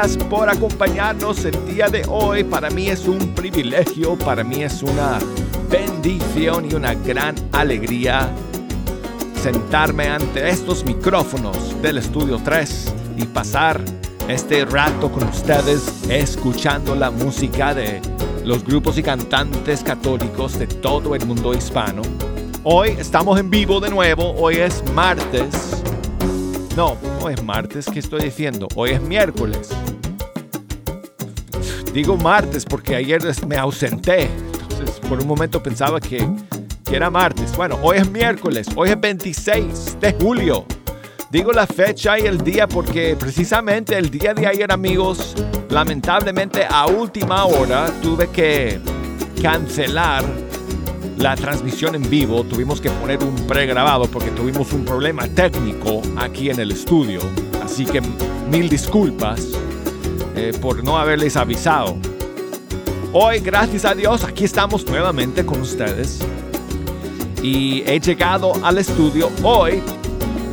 Gracias por acompañarnos el día de hoy. Para mí es un privilegio, para mí es una bendición y una gran alegría sentarme ante estos micrófonos del Estudio 3 y pasar este rato con ustedes escuchando la música de los grupos y cantantes católicos de todo el mundo hispano. Hoy estamos en vivo de nuevo, hoy es martes no, no es martes, ¿qué estoy diciendo? Hoy es miércoles. Digo martes porque ayer me ausenté. Entonces, por un momento pensaba que, era martes. Bueno, hoy es miércoles, hoy es 26 de julio. Digo la fecha y el día porque precisamente el día de ayer, amigos, lamentablemente a última hora tuve que cancelar la transmisión en vivo tuvimos que poner un pregrabado porque tuvimos un problema técnico aquí en el estudio. Así que mil disculpas eh, por no haberles avisado. Hoy, gracias a Dios, aquí estamos nuevamente con ustedes. Y he llegado al estudio hoy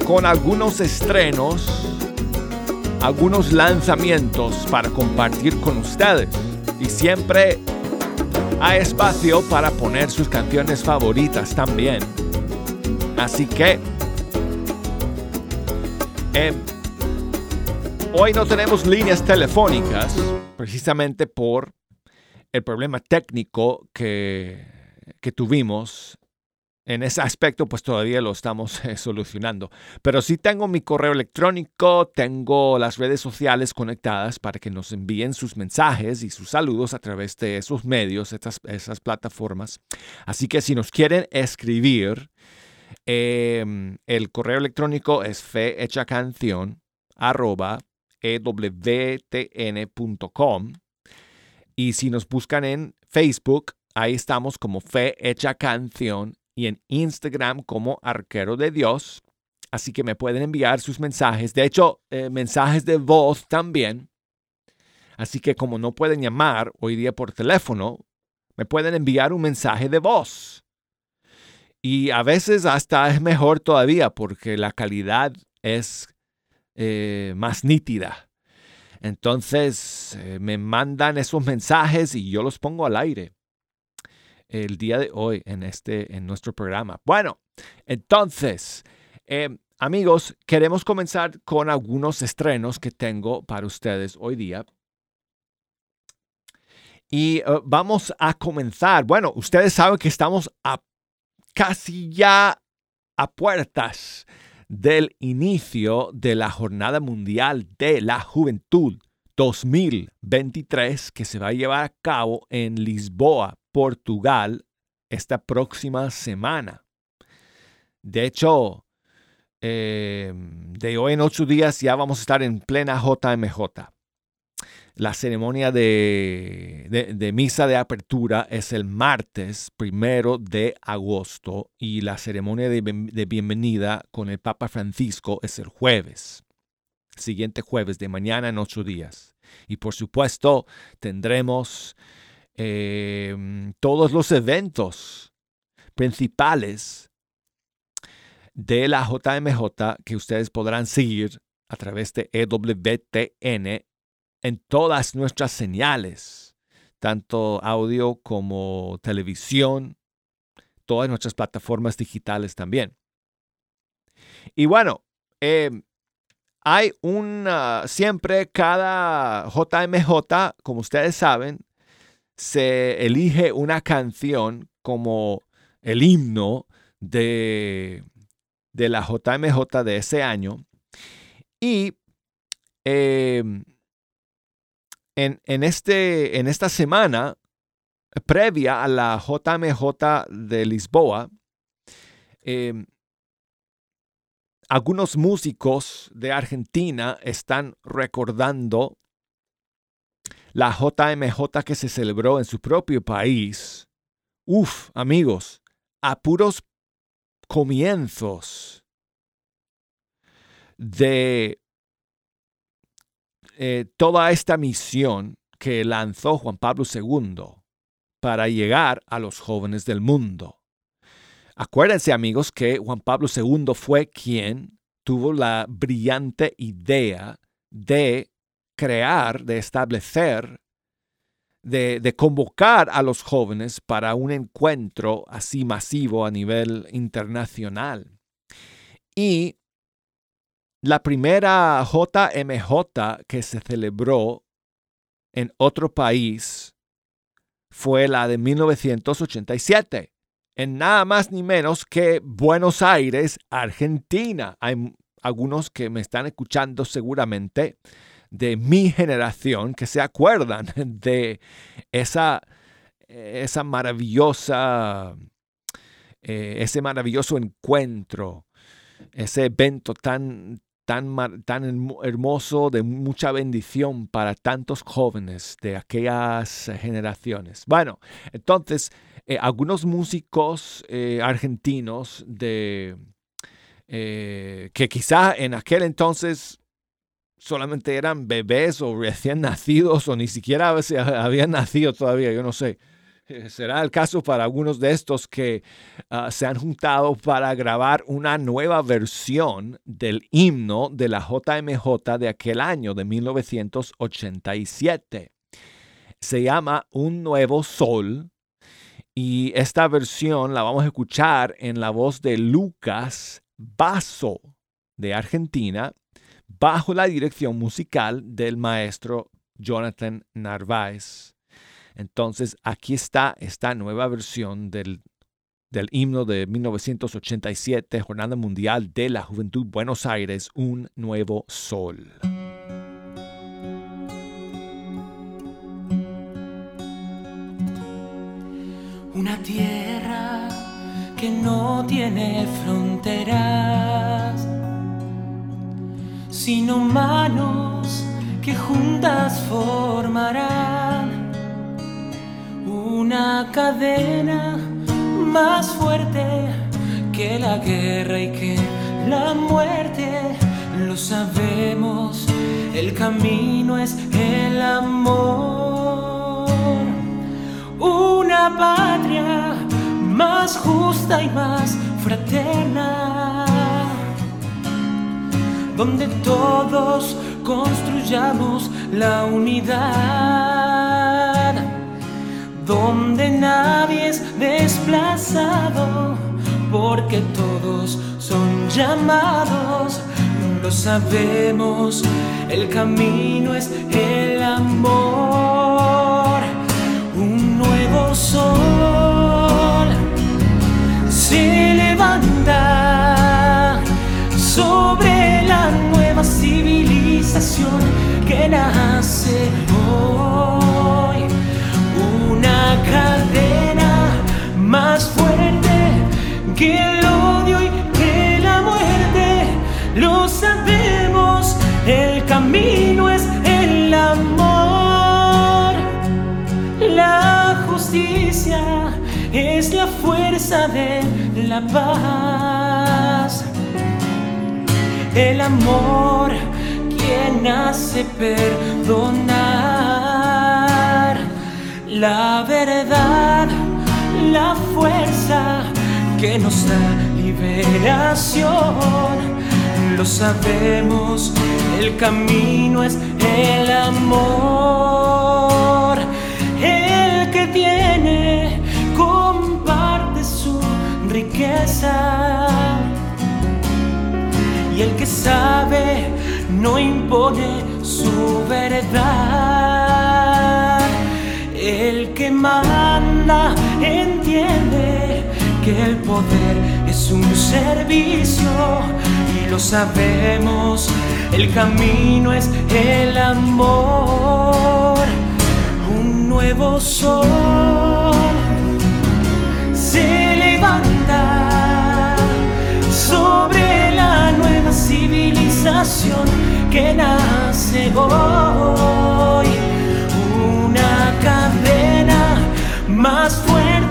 con algunos estrenos, algunos lanzamientos para compartir con ustedes. Y siempre hay espacio para poner sus canciones favoritas también. Así que em, hoy no tenemos líneas telefónicas precisamente por el problema técnico que, que tuvimos en ese aspecto, pues todavía lo estamos eh, solucionando. Pero sí tengo mi correo electrónico, tengo las redes sociales conectadas para que nos envíen sus mensajes y sus saludos a través de esos medios, esas plataformas. Así que si nos quieren escribir, em, el correo electrónico es fehechacanción ewtn.com y si nos buscan en Facebook, ahí estamos como Fe Hecha Canción y en Instagram como Arquero de Dios. Así que me pueden enviar sus mensajes. De hecho, eh, mensajes de voz también. Así que como no pueden llamar hoy día por teléfono, me pueden enviar un mensaje de voz. Y a veces hasta es mejor todavía porque la calidad es eh, más nítida. Entonces eh, me mandan esos mensajes y yo los pongo al aire el día de hoy en, este, en nuestro programa. Bueno, entonces, em, amigos, queremos comenzar con algunos estrenos que tengo para ustedes hoy día. Y eh, vamos a comenzar. Bueno, ustedes saben que estamos a casi ya a puertas del inicio de la Jornada Mundial de la Juventud 2023 que se va a llevar a cabo en Lisboa, Portugal esta próxima semana. De hecho, em, de hoy en ocho días ya vamos a estar en plena JMJ. La ceremonia de, misa de apertura es el martes primero de agosto y la ceremonia de, de, bienvenida con el Papa Francisco es el jueves, siguiente jueves de mañana en ocho días. Y por supuesto tendremos Em, todos los eventos principales de la JMJ que ustedes podrán seguir a través de EWTN en todas nuestras señales, tanto audio como televisión, todas nuestras plataformas digitales también. Y bueno, em, hay una, siempre cada JMJ, como ustedes saben, se elige una canción como el himno de, de la JMJ de ese año. Y em, en, en, este, en esta semana, previa a la JMJ de Lisboa, em, algunos músicos de Argentina están recordando la JMJ que se celebró en su propio país. Uf, amigos, a puros comienzos de eh, toda esta misión que lanzó Juan Pablo II para llegar a los jóvenes del mundo. Acuérdense amigos que Juan Pablo II fue quien tuvo la brillante idea de crear, de establecer, de, de, convocar a los jóvenes para un encuentro así masivo a nivel internacional. Y la primera JMJ que se celebró en otro país fue la de 1987, en nada más ni menos que Buenos Aires, Argentina. Hay algunos que me están escuchando seguramente de mi generación que se acuerdan de esa, esa maravillosa, eh, ese maravilloso encuentro, ese evento tan, tan, tan hermoso, de mucha bendición para tantos jóvenes de aquellas generaciones. Bueno, entonces, eh, algunos músicos eh, argentinos de, eh, que quizá en aquel entonces solamente eran bebés o recién nacidos o ni siquiera habían nacido todavía, yo no sé. Será el caso para algunos de estos que ah, se han juntado para grabar una nueva versión del himno de la JMJ de aquel año, de 1987. Se llama Un Nuevo Sol y esta versión la vamos a escuchar en la voz de Lucas Basso de Argentina, bajo la dirección musical del maestro Jonathan Narváez. Entonces, aquí está esta nueva versión del, himno de 1987, Jornada Mundial de la Juventud Buenos Aires, Un Nuevo Sol. Una tierra que no tiene fronteras, sino manos que juntas formarán una cadena más fuerte que la guerra y que la muerte. Lo sabemos, el camino es el amor. Una patria más justa y más fraterna, donde todos construyamos la unidad donde nadie es desplazado, porque todos son llamados, lo sabemos, el camino es el amor, un nuevo sol se levanta sobre que el odio y que la muerte. Lo sabemos, el camino es el amor. La justicia es la fuerza de la paz. El amor quien hace perdonar la verdad, la fuerza que nos da liberación. Lo sabemos, el camino es el amor. El que tiene comparte su riqueza. Y el que sabe no impone su verdad. El que manda entiende que el poder es un servicio y lo sabemos, el camino es el amor, un nuevo sol se levanta sobre la nueva civilización que nace hoy, una cadena más fuerte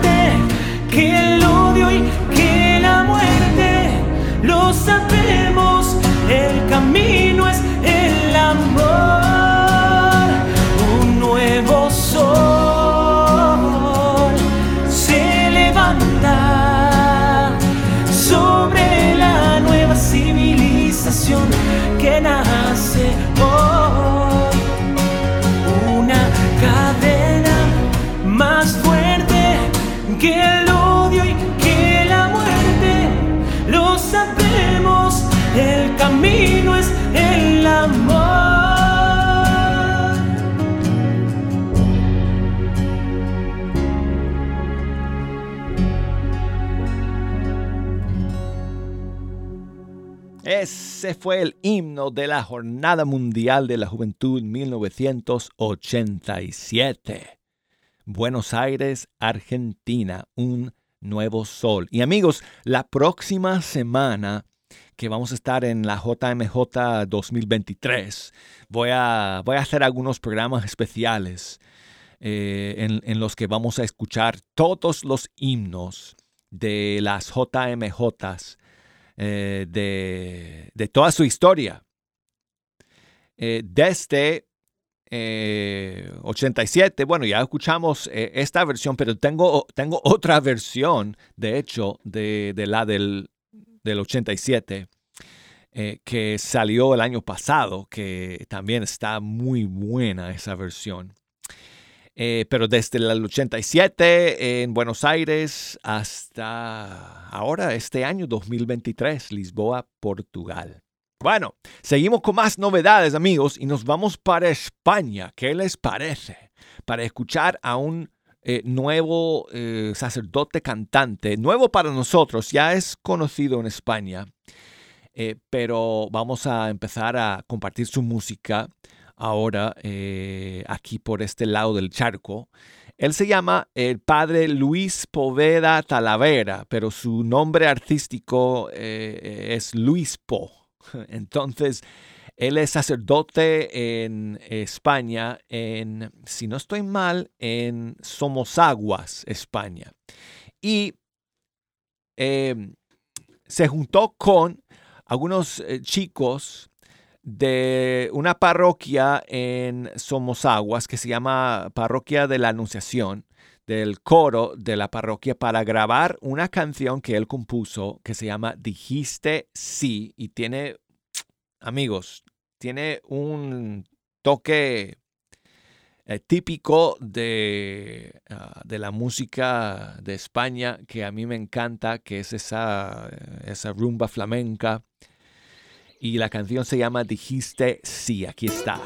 que el odio y que la muerte. Lo sabemos, el camino es el Ese fue el himno de la Jornada Mundial de la Juventud 1987. Buenos Aires, Argentina, un nuevo sol. Y amigos, la próxima semana que vamos a estar en la JMJ 2023, voy a, voy a hacer algunos programas especiales eh, en, en los que vamos a escuchar todos los himnos de las JMJs eh, de, de toda su historia. Eh, desde eh, 87, bueno, ya escuchamos eh, esta versión, pero tengo, tengo otra versión, de hecho, de, de la del, del 87, eh, que salió el año pasado, que también está muy buena esa versión. Eh, pero desde el 87 en Buenos Aires hasta ahora, este año 2023, Lisboa, Portugal. Bueno, seguimos con más novedades amigos y nos vamos para España. ¿Qué les parece? Para escuchar a un eh, nuevo eh, sacerdote cantante, nuevo para nosotros, ya es conocido en España, pero vamos a empezar a compartir su música ahora eh, aquí por este lado del charco. Él se llama el padre Luis Poveda Talavera, pero su nombre artístico eh, es Luis Po. Entonces, él es sacerdote en España, en, si no estoy mal, en Somosaguas, España. Y eh, se juntó con algunos chicos de una parroquia en Somosaguas que se llama Parroquia de la Anunciación, del coro de la parroquia, para grabar una canción que él compuso que se llama Dijiste sí y tiene, amigos, tiene un toque eh, típico de, ah, de la música de España que a mí me encanta, que es esa, esa rumba flamenca y la canción se llama Dijiste sí, aquí está.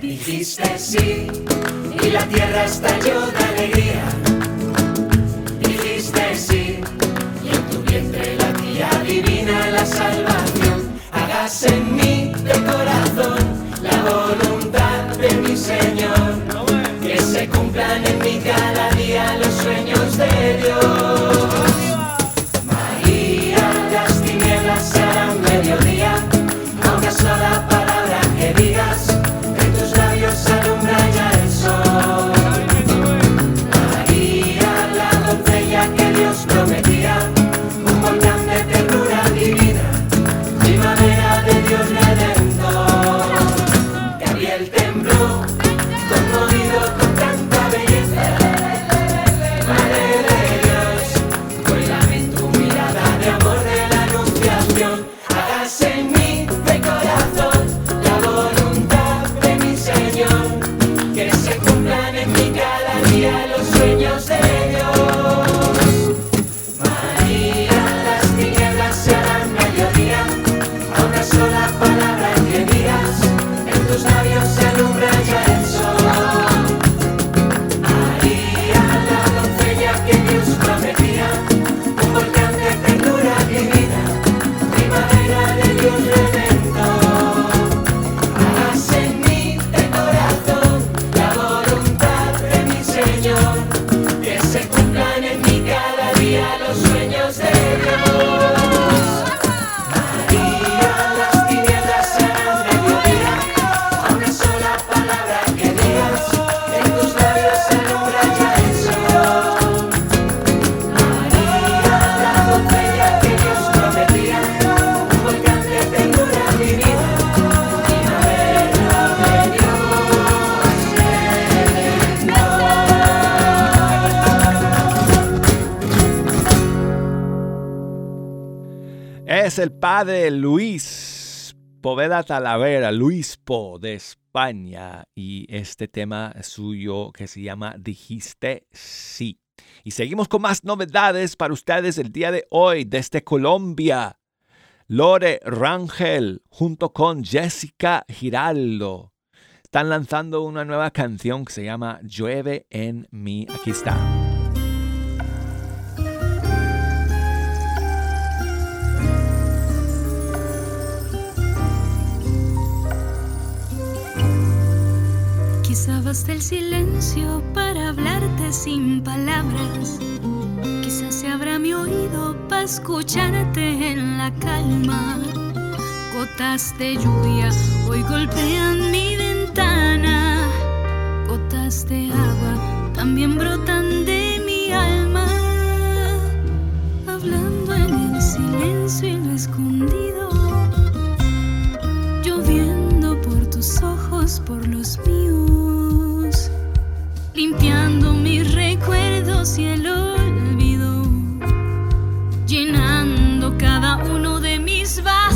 Dijiste sí y la tierra estalló de alegría. Dijiste sí y en tu vientre latía divina la salvación. Hagas en mí de corazón la voluntad es el padre Luis Poveda Talavera, Luis Po de España, y este tema suyo que se llama Dijiste sí. Y seguimos con más novedades para ustedes el día de hoy desde Colombia. Lore Rangel junto con Jessica Giraldo están lanzando una nueva canción que se llama Llueve en mí. Aquí está. Quizá baste el silencio para hablarte sin palabras. Quizás se abra mi oído para escucharte en la calma. Gotas de lluvia hoy golpean mi ventana. Gotas de agua también brotan de mi alma. Hablando en el silencio y lo escondido. Lloviendo por tus ojos, por los míos. Limpiando mis recuerdos y el olvido. Llenando cada uno de mis vacíos.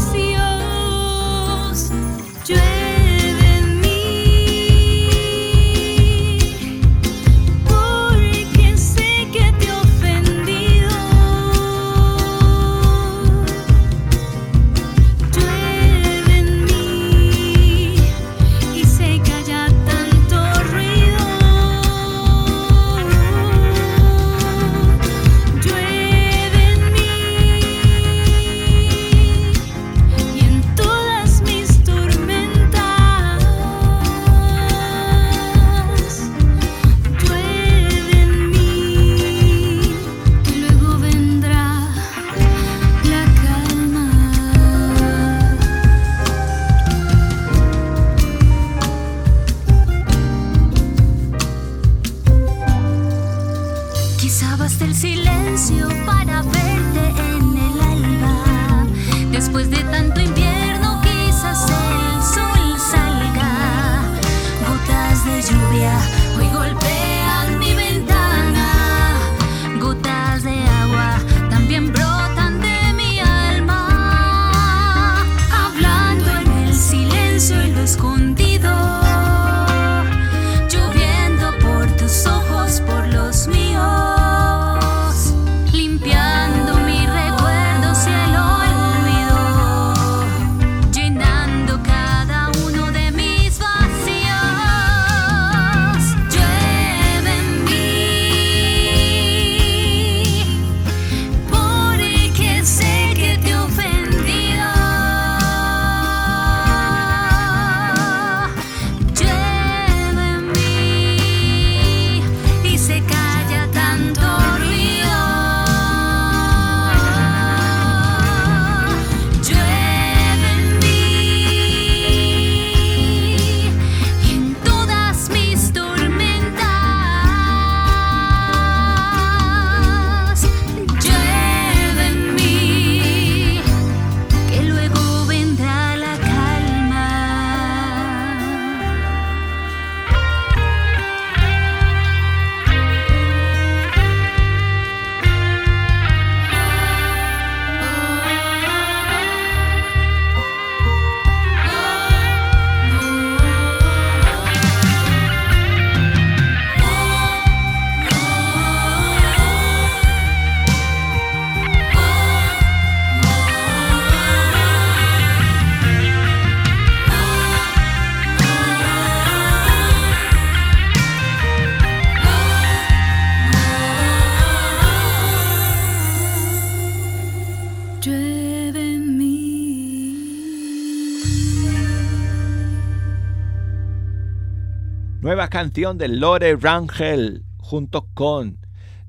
Canción de Lore Rangel junto con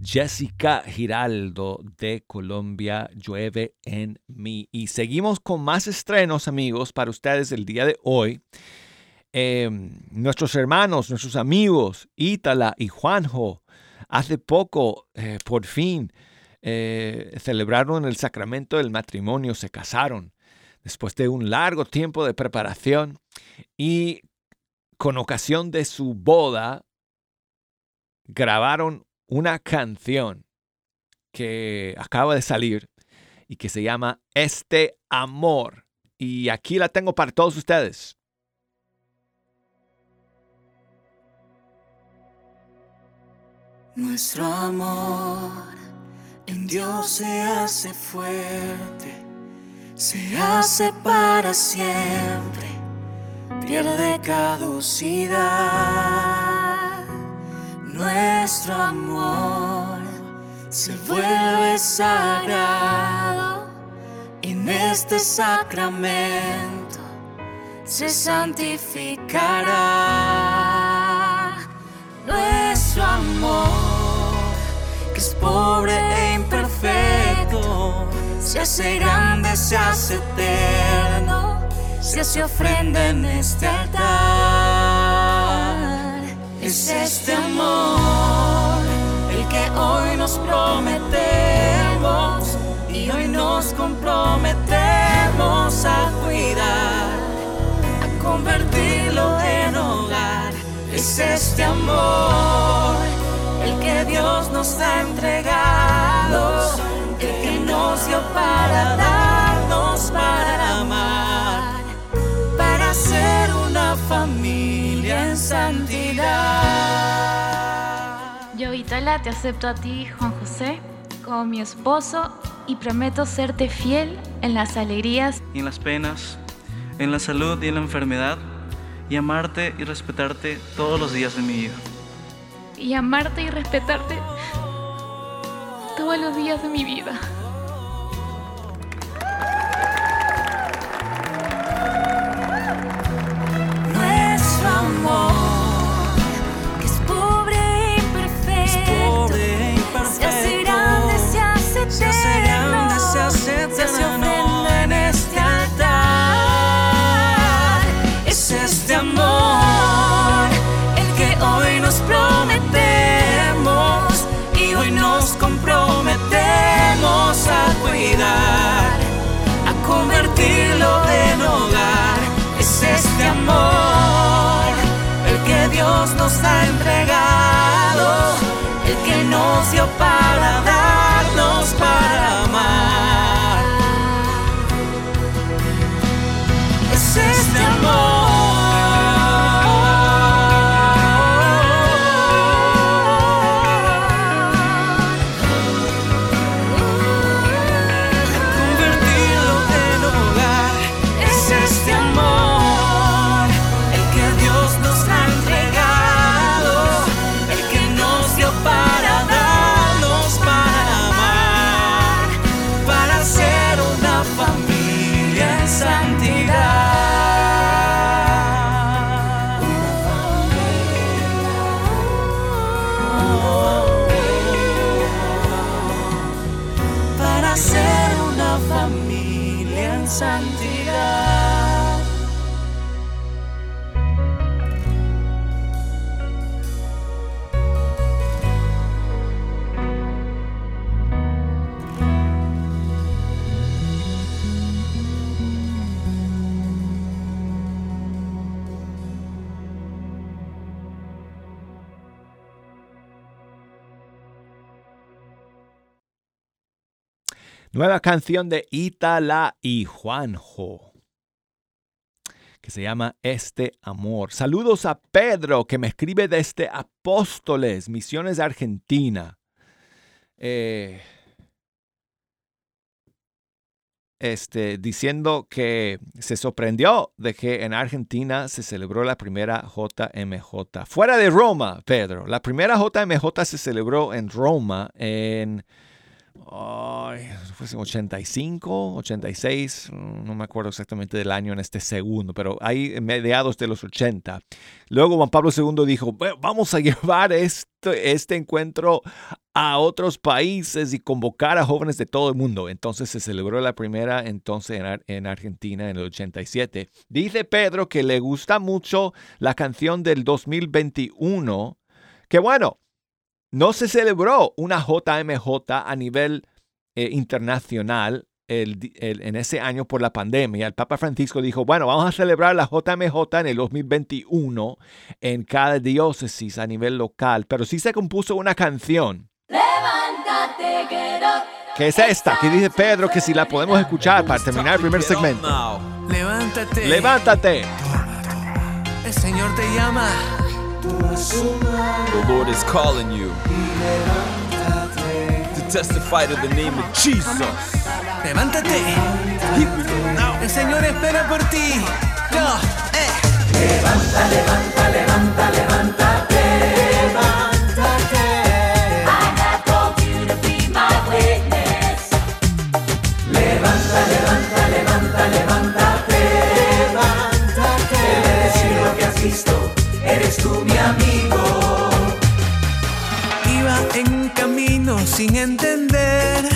Jessica Giraldo de Colombia, Llueve en mí. Y seguimos con más estrenos, amigos, para ustedes el día de hoy. Eh, nuestros hermanos, nuestros amigos, Ítala y Juanjo, hace poco, eh, por fin, eh, celebraron el sacramento del matrimonio, se casaron después de un largo tiempo de preparación y con ocasión de su boda grabaron una canción que acaba de salir y que se llama Este Amor. Y aquí la tengo para todos ustedes. Nuestro amor en Dios se hace fuerte, se hace para siempre, pierde caducidad. Nuestro amor se vuelve sagrado. En este sacramento se santificará. Nuestro amor, que es pobre e imperfecto, se hace grande, se hace eterno, se hace ofrenda en este altar. Es este amor el que hoy nos prometemos y hoy nos comprometemos a cuidar, a convertirlo en hogar. Es este amor el que Dios nos ha entregado, el que nos dio para darnos, para ser una familia en santidad. Yo, Itala, te acepto a ti, Juan José, como mi esposo y prometo serte fiel en las alegrías y en las penas, en la salud y en la enfermedad, y amarte y respetarte todos los días de mi vida. y amarte y respetarte todos los días de mi vida. Nueva canción de Itala y Juanjo, que se llama Este Amor. Saludos a Pedro, que me escribe desde Apóstoles, Misiones Argentina. Eh, este, diciendo que se sorprendió de que en Argentina se celebró la primera JMJ. Fuera de Roma, Pedro. La primera JMJ se celebró en Roma en Ay, fue en 85, 86, mm, no me acuerdo exactamente del año en este segundo, pero en mediados de los 80. Luego Juan Pablo II dijo, "Bueno, vamos a llevar este, este encuentro a otros países y convocar a jóvenes de todo el mundo. Entonces se celebró la primera entonces en, en Argentina en el 87. Dice Pedro que le gusta mucho la canción del 2021, que bueno, no se celebró una JMJ a nivel eh, internacional el di- el- en ese año por la pandemia. El Papa Francisco dijo, bueno, vamos a celebrar la JMJ en el 2021 en cada diócesis a nivel local, pero sí se compuso una canción Levántate, que es esta, que dice Pedro que si la podemos escuchar para terminar el primer segmento. Levántate. Levántate. El Señor te llama. The Lord is calling you to testify to the name of Jesus. Levántate. El Señor espera por ti. Yo, eh. Iba sin entender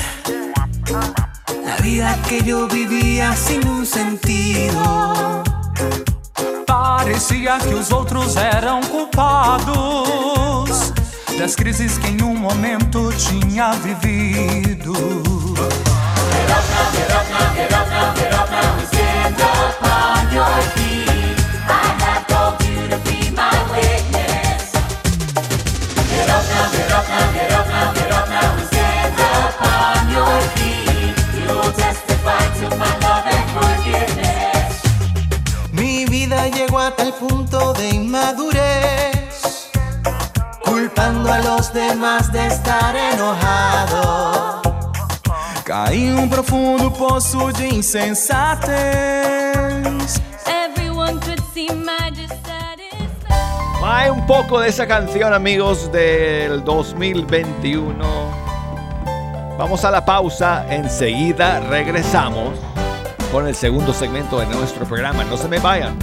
la vida que yo vivía sin un sentido. Parecia que os outros eram culpados das crises que em um momento tinha vivido. Get up now, get up now, get up now, get up now stand upon your feet. I have called you to be my witness. Get up now, get up now, get up now. Mi vida llegó a tal punto de inmadurez, culpando a los demás de estar enojado. Caí um profundo poço de insensatez. Everyone could see my dissatisfaction. Hay un poco de esa canción, amigos, del 2021. Vamos a la pausa, enseguida regresamos con el segundo segmento de nuestro programa. No se me vayan.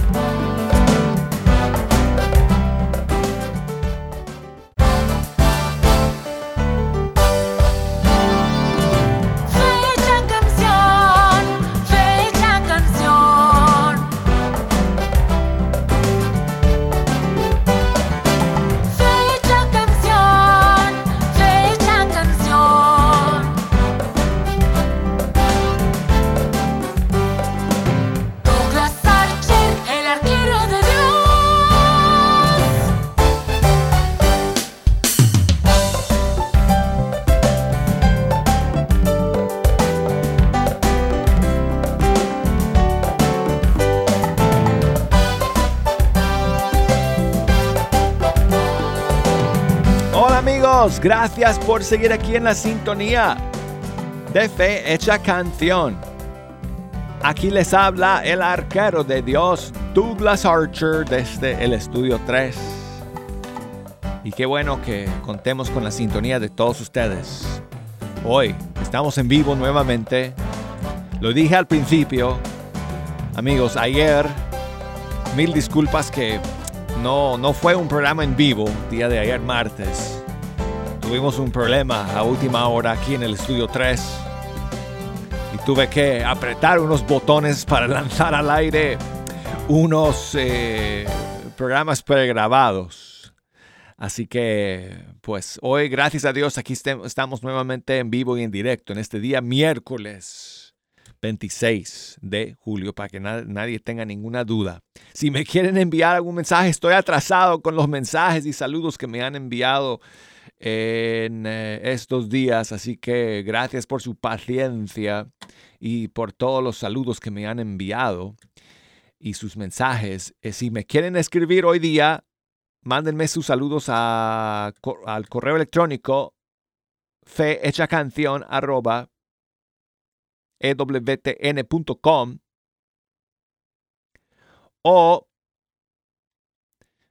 Gracias por seguir aquí en la sintonía de Fe Hecha Canción. Aquí les habla el arquero de Dios, Douglas Archer, desde el estudio 3. Y qué bueno que contemos con la sintonía de todos ustedes. Hoy estamos en vivo nuevamente. Lo dije al principio, amigos, ayer, mil disculpas que no, no fue un programa en vivo, día de ayer martes. Tuvimos un problema a última hora aquí en el estudio 3 y tuve que apretar unos botones para lanzar al aire unos eh, programas pregrabados. Así que, pues hoy, gracias a Dios, aquí estamos nuevamente en vivo y en directo en este día miércoles 26 de julio, para que na- nadie tenga ninguna duda. Si me quieren enviar algún mensaje, estoy atrasado con los mensajes y saludos que me han enviado en eh, estos días, así que gracias por su paciencia y por todos los saludos que me han enviado y sus mensajes. Eh, si me quieren escribir hoy día, mándenme sus saludos a al correo electrónico fehechacanción arroba E o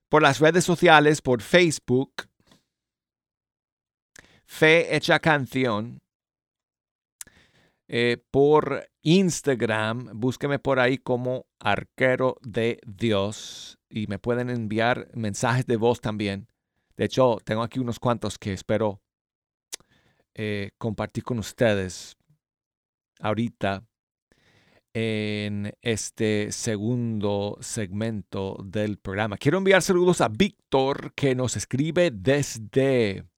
por las redes sociales, por Facebook, Fe Hecha Canción, eh, por Instagram, búsqueme por ahí como Arquero de Dios y me pueden enviar mensajes de voz también. De hecho, tengo aquí unos cuantos que espero eh, compartir con ustedes ahorita en este segundo segmento del programa. Quiero enviar saludos a Víctor que nos escribe desde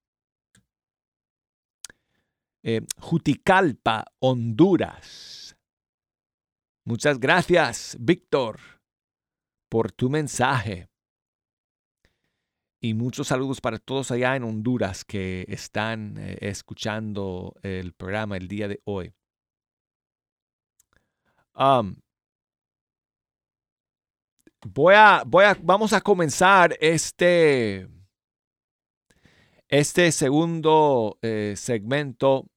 eh, Juticalpa, Honduras. Muchas gracias, Víctor, por tu mensaje. y muchos saludos para todos allá en Honduras que están eh, escuchando el programa el día de hoy. Voy a, voy a, vamos a comenzar este, este segundo eh, segmento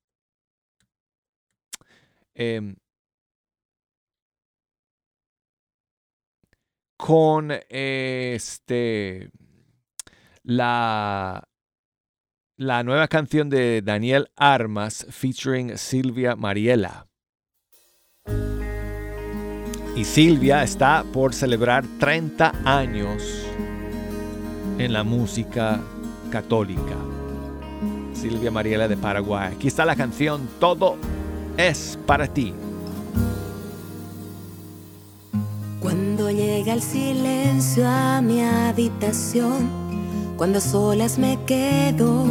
em, con este la la nueva canción de Daniel Armas featuring Silvia Mariela. Y Silvia está por celebrar 30 años en la música católica. Silvia Mariela de Paraguay. Aquí está la canción Todo es para ti. Cuando llega el silencio a mi habitación, cuando solas me quedo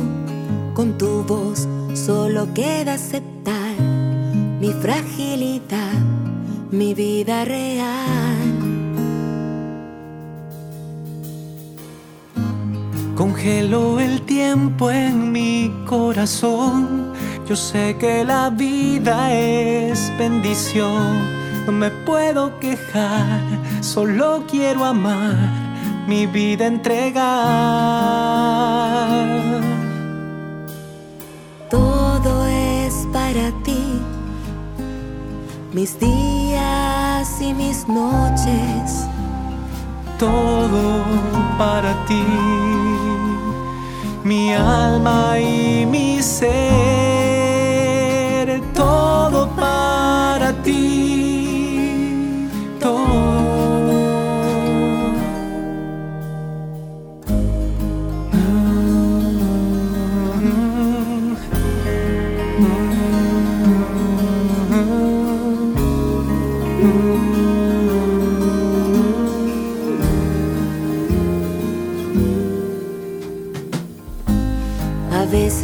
con tu voz, solo queda aceptar mi fragilidad mi vida real. Congelo el tiempo en mi corazón. Yo sé que la vida es bendición. No me puedo quejar, solo quiero amar, mi vida entregar. Todo es para ti mis días y mis noches. Todo para ti, mi alma y mi ser,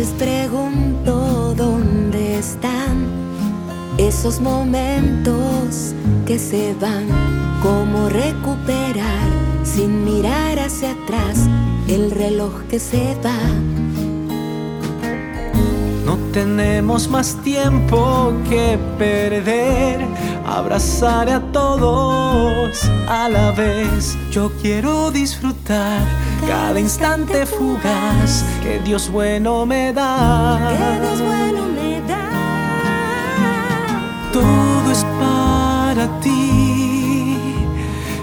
veces pregunto dónde están esos momentos que se van, cómo recuperar sin mirar hacia atrás el reloj que se va. No tenemos más tiempo que perder. Abrazar a todos a la vez. Yo quiero disfrutar cada instante fugaz que Dios bueno me da. Que Dios bueno me da. Todo es para ti.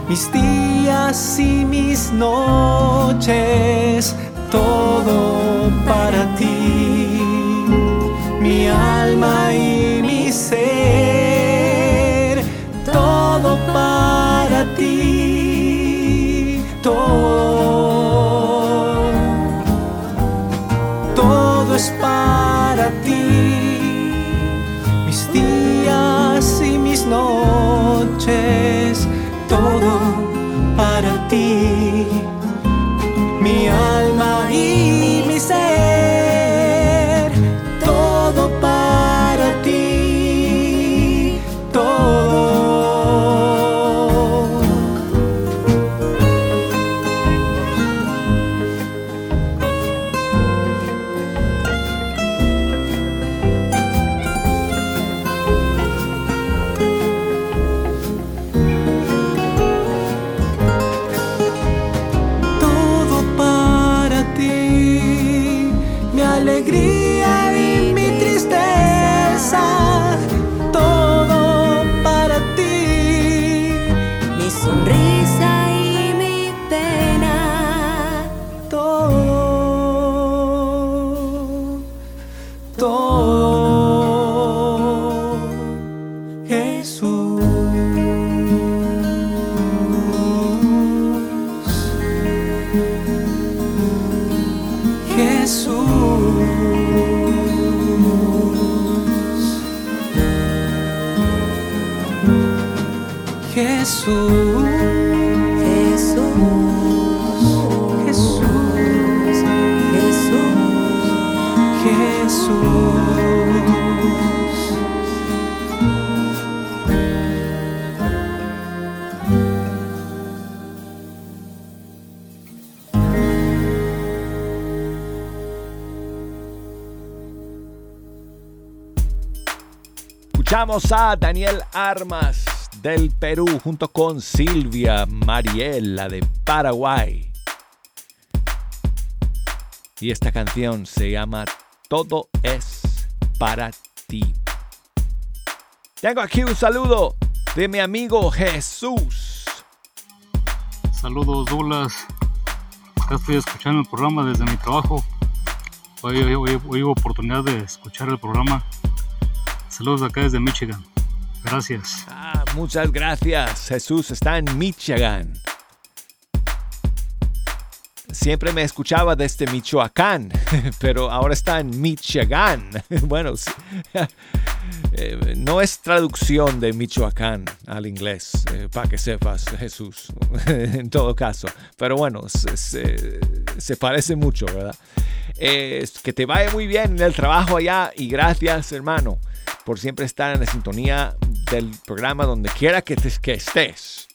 Mis días y mis noches, todo para ti. Mi alma y mi ser, todo para A Daniel Armas del Perú junto con Silvia Mariela de Paraguay. Y esta canción se llama Todo es para ti. Tengo aquí un saludo de mi amigo Jesús. Saludos, Douglas. Acá estoy escuchando el programa desde mi trabajo. Hoy, hoy, hoy, oportunidad de escuchar el programa. Saludos acá desde Michigan. Gracias. Ah, muchas gracias. Jesús está en Michigan. Siempre me escuchaba desde Michoacán, pero ahora está en Michigan. Bueno, eh, no es traducción de Michoacán al inglés, eh, para que sepas, Jesús, en todo caso. Pero bueno, se, parece mucho, ¿verdad? que te vaya muy bien en el trabajo allá y gracias, hermano, por siempre estar en la sintonía del programa donde quiera que, que estés.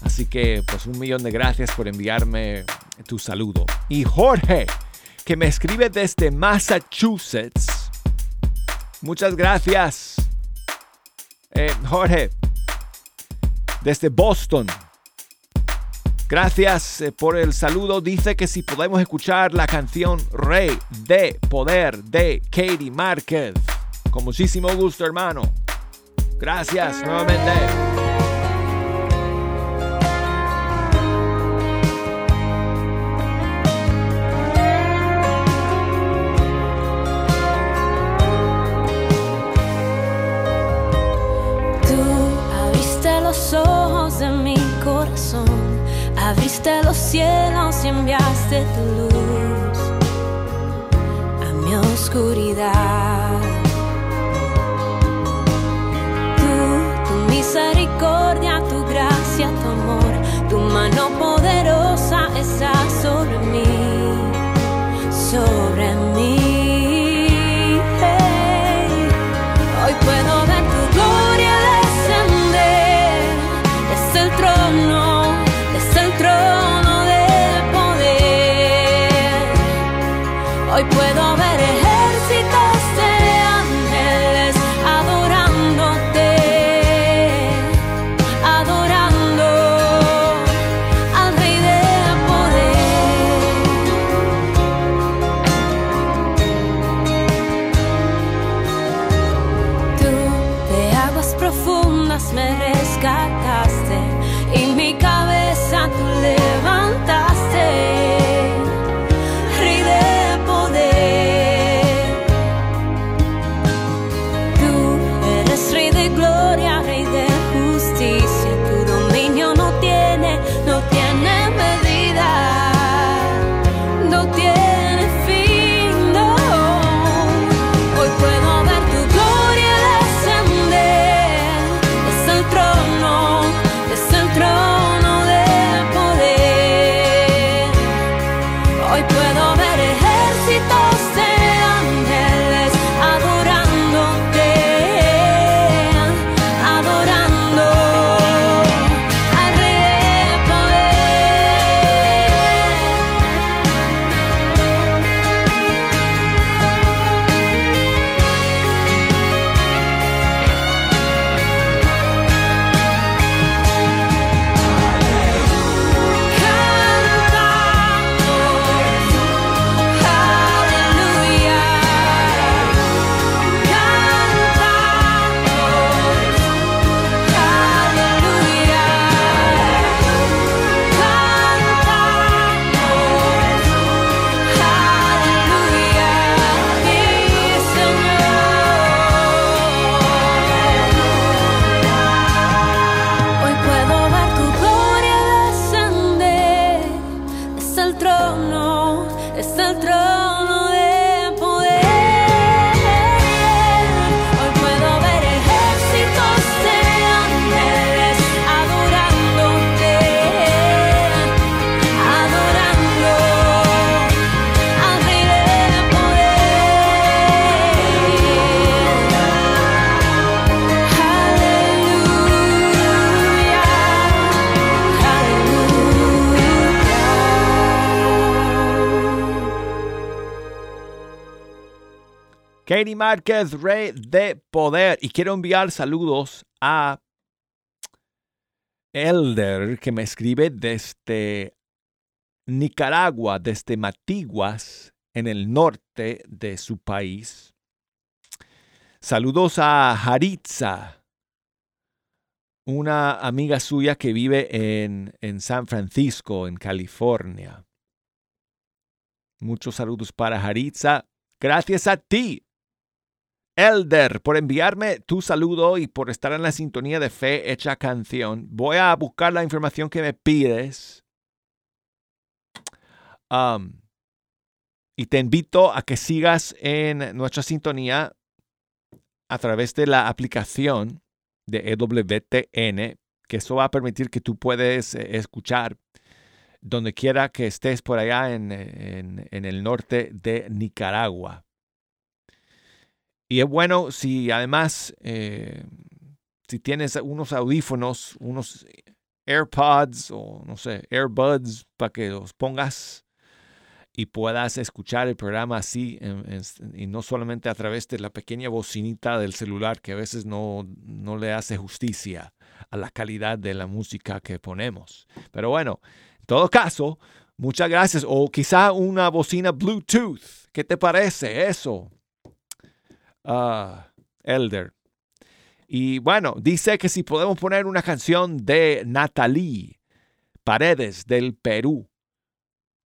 Así que, pues un millón de gracias por enviarme tu saludo. Y Jorge, que me escribe desde Massachusetts. Muchas gracias. Eh, Jorge, desde Boston. Gracias eh, por el saludo. Dice que si podemos escuchar la canción Rey de Poder de Katie Márquez. Con muchísimo gusto, hermano. Gracias nuevamente. Abriste los cielos y enviaste tu luz a mi oscuridad. Misericordia, tu gracia, tu amor, tu mano poderosa está sobre mí, sobre mí. Hoy puedo ver tu gloria descender desde el trono. Hoy puedo Márquez, Rey de Poder. Y quiero enviar saludos a Elder, que me escribe desde Nicaragua, desde Matiguas, en el norte de su país. Saludos a Haritza, una amiga suya que vive en, en San Francisco, en California. Muchos saludos para Haritza. Gracias a ti, Elder, por enviarme tu saludo y por estar en la sintonía de Fe Hecha Canción. Voy a buscar la información que me pides. Um, y te invito a que sigas en nuestra sintonía a través de la aplicación de EWTN, que eso va a permitir que tú puedes eh, escuchar donde quiera que estés por allá en, en, el norte de Nicaragua. Y es bueno si además, eh, si tienes unos audífonos, unos AirPods o no sé, AirBuds, para que los pongas y puedas escuchar el programa así y no solamente a través de la pequeña bocinita del celular que a veces no, no le hace justicia a la calidad de la música que ponemos. Pero bueno, en todo caso, muchas gracias. O quizá una bocina Bluetooth. ¿Qué te parece eso? Ah, Elder. Y bueno, dice que si podemos poner una canción de Natalie Paredes del Perú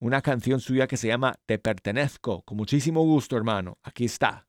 una canción suya que se llama Te pertenezco. Con muchísimo gusto, hermano. Aquí está.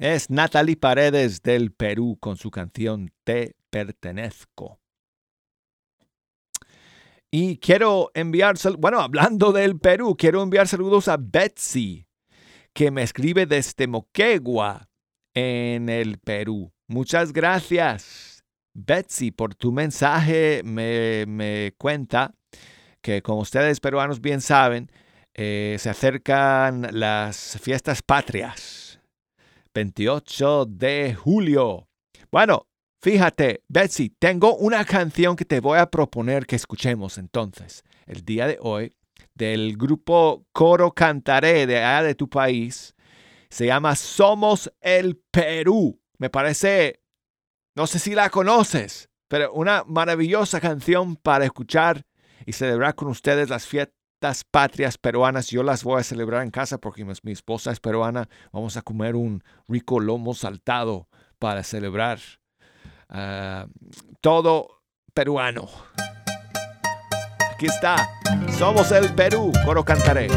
Es Natalie Paredes del Perú con su canción Te pertenezco. Y quiero enviar, bueno, hablando del Perú, quiero enviar saludos a Betsy, que me escribe desde Moquegua, en el Perú. Muchas gracias, Betsy, por tu mensaje. Me, me cuenta que, como ustedes peruanos bien saben, eh, se acercan las fiestas patrias. 28 de julio. Bueno, fíjate, Betsy, tengo una canción que te voy a proponer que escuchemos entonces, el día de hoy, del grupo Coro Cantaré de allá de tu país. Se llama Somos el Perú. Me parece, no sé si la conoces, pero una maravillosa canción para escuchar y celebrar con ustedes las patrias peruanas. Yo las voy a celebrar en casa porque mi, esposa es peruana. Vamos a comer un rico lomo saltado para celebrar ah, todo peruano. Aquí está. Somos el Perú. Coro cantaré.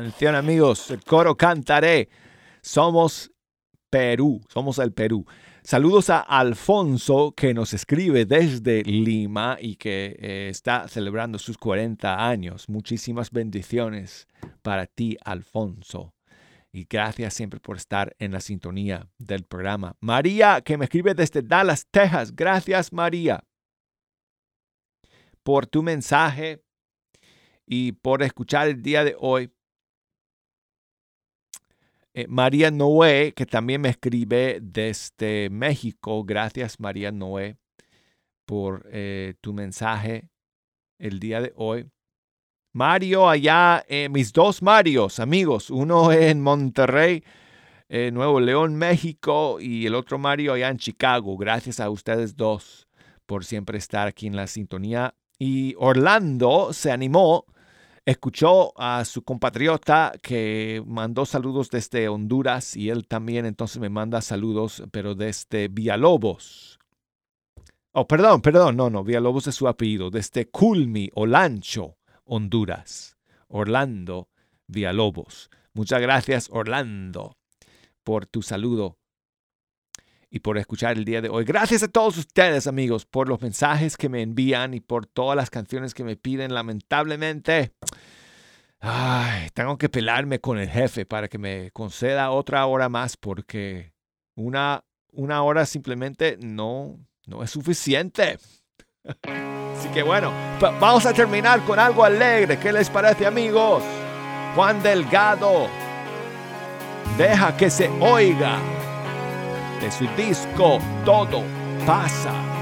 Canción, amigos. El coro cantaré. Somos Perú, somos el Perú. Saludos a Alfonso que nos escribe desde Lima y que eh, está celebrando sus 40 años. Muchísimas bendiciones para ti, Alfonso. Y gracias siempre por estar en la sintonía del programa. María, que me escribe desde Dallas, Texas. Gracias, María, por tu mensaje y por escuchar el día de hoy. Eh, María Noé, que también me escribe desde México. Gracias, María Noé, por eh, tu mensaje el día de hoy. Mario, allá, eh, mis dos Marios, amigos, uno en Monterrey, Nuevo León, México, y el otro Mario allá en Chicago. Gracias a ustedes dos por siempre estar aquí en la sintonía. Y Orlando se animó escuchó a su compatriota que mandó saludos desde Honduras y él también entonces me manda saludos, pero desde Villalobos. Oh, perdón, perdón, no, no, Villalobos es su apellido, desde Culmi, Olancho, Honduras. Orlando Villalobos. Muchas gracias, Orlando, por tu saludo y por escuchar el día de hoy. Gracias a todos ustedes, amigos, por los mensajes que me envían y por todas las canciones que me piden. Lamentablemente, ay, tengo que pelarme con el jefe para que me conceda otra hora más porque una, una hora simplemente no, no es suficiente. Así que bueno, vamos a terminar con algo alegre. ¿Qué les parece, amigos? Juan Delgado, deja que se oiga de su disco Todo pasa.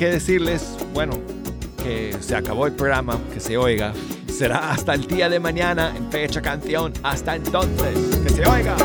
Que decirles, bueno, que se acabó el programa, que se oiga. Será hasta el día de mañana en fecha canción. Hasta entonces, que se oiga.